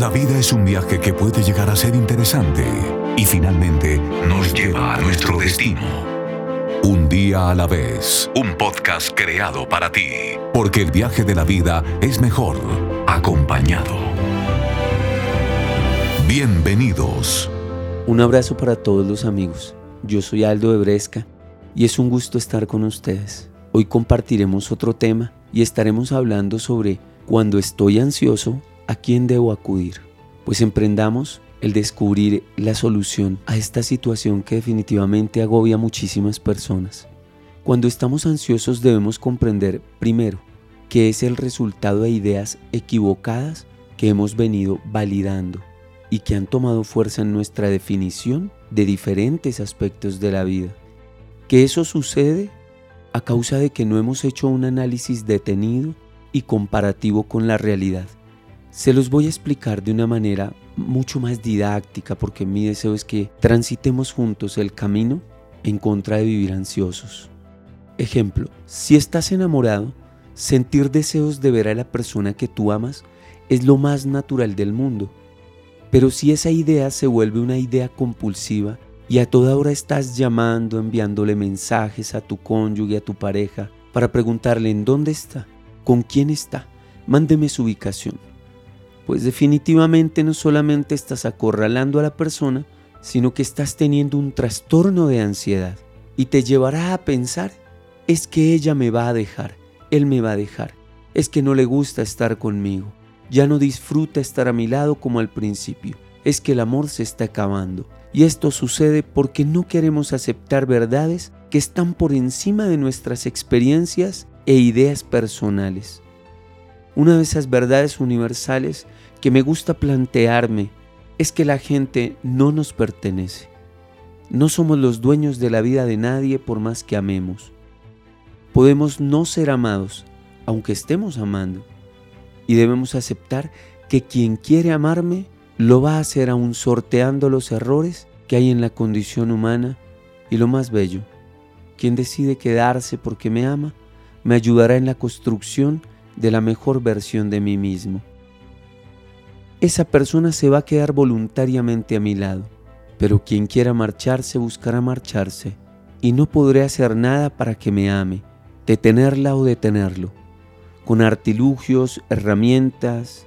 La vida es un viaje que puede llegar a ser interesante y finalmente nos lleva a nuestro destino. Un día a la vez, un podcast creado para ti, porque el viaje de la vida es mejor acompañado. Bienvenidos. Un abrazo para todos los amigos. Yo soy Aldo de Bresca y es un gusto estar con ustedes. Hoy compartiremos otro tema y estaremos hablando sobre cuando estoy ansioso, ¿a quién debo acudir? Pues emprendamos el descubrir la solución a esta situación que definitivamente agobia a muchísimas personas. Cuando estamos ansiosos debemos comprender primero que es el resultado de ideas equivocadas que hemos venido validando y que han tomado fuerza en nuestra definición de diferentes aspectos de la vida. Que eso sucede a causa de que no hemos hecho un análisis detenido y comparativo con la realidad. Se los voy a explicar de una manera mucho más didáctica porque mi deseo es que transitemos juntos el camino en contra de vivir ansiosos. Ejemplo, si estás enamorado, sentir deseos de ver a la persona que tú amas es lo más natural del mundo. Pero si esa idea se vuelve una idea compulsiva y a toda hora estás llamando, enviándole mensajes a tu cónyuge, a tu pareja, para preguntarle en dónde está, con quién está, mándeme su ubicación. Pues definitivamente no solamente estás acorralando a la persona, sino que estás teniendo un trastorno de ansiedad y te llevará a pensar, es que ella me va a dejar, él me va a dejar, es que no le gusta estar conmigo, ya no disfruta estar a mi lado como al principio, es que el amor se está acabando, y esto sucede porque no queremos aceptar verdades que están por encima de nuestras experiencias e ideas personales. Una de esas verdades universales que me gusta plantearme es que la gente no nos pertenece. No somos los dueños de la vida de nadie por más que amemos. Podemos no ser amados, aunque estemos amando. Y debemos aceptar que quien quiere amarme lo va a hacer aún sorteando los errores que hay en la condición humana y lo más bello, quien decide quedarse porque me ama, me ayudará en la construcción de la mejor versión de mí mismo. Esa persona se va a quedar voluntariamente a mi lado, pero quien quiera marcharse buscará marcharse y no podré hacer nada para que me ame, detenerla o detenerlo. Con artilugios, herramientas,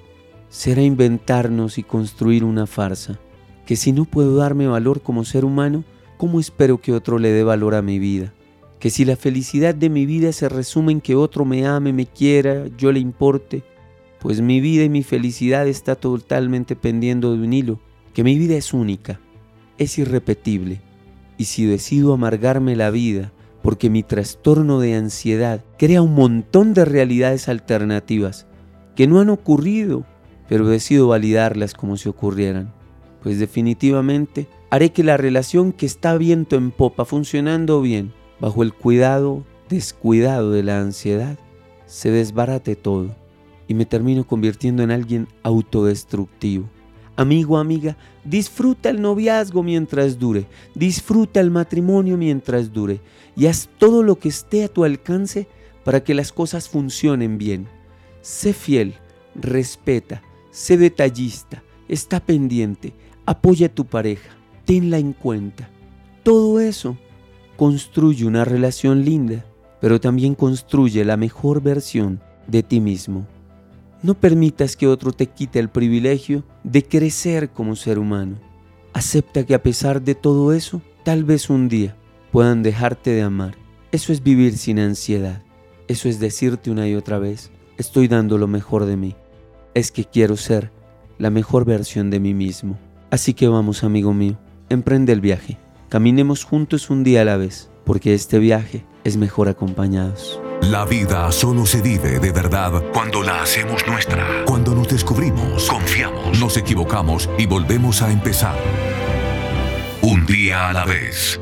será inventarnos y construir una farsa, que si no puedo darme valor como ser humano, ¿cómo espero que otro le dé valor a mi vida? Que si la felicidad de mi vida se resume en que otro me ame, me quiera, yo le importe, pues mi vida y mi felicidad está totalmente pendiendo de un hilo, que mi vida es única, es irrepetible, y si decido amargarme la vida, porque mi trastorno de ansiedad crea un montón de realidades alternativas que no han ocurrido pero decido validarlas como si ocurrieran, pues definitivamente haré que la relación que está viento en popa funcionando bien, bajo el cuidado descuidado de la ansiedad, se desbarate todo y me termino convirtiendo en alguien autodestructivo. Amigo, amiga, disfruta el noviazgo mientras dure, disfruta el matrimonio mientras dure y haz todo lo que esté a tu alcance para que las cosas funcionen bien. Sé fiel, respeta, Sé detallista, está pendiente, apoya a tu pareja, tenla en cuenta. Todo eso construye una relación linda, pero también construye la mejor versión de ti mismo. No permitas que otro te quite el privilegio de crecer como ser humano. Acepta que a pesar de todo eso, tal vez un día puedan dejarte de amar. Eso es vivir sin ansiedad. Eso es decirte una y otra vez, estoy dando lo mejor de mí es que quiero ser la mejor versión de mí mismo. Así que vamos, amigo mío, emprende el viaje. Caminemos juntos un día a la vez, porque este viaje es mejor acompañados. La vida solo se vive de verdad cuando la hacemos nuestra, cuando nos descubrimos, confiamos, nos equivocamos y volvemos a empezar. Un día a la vez.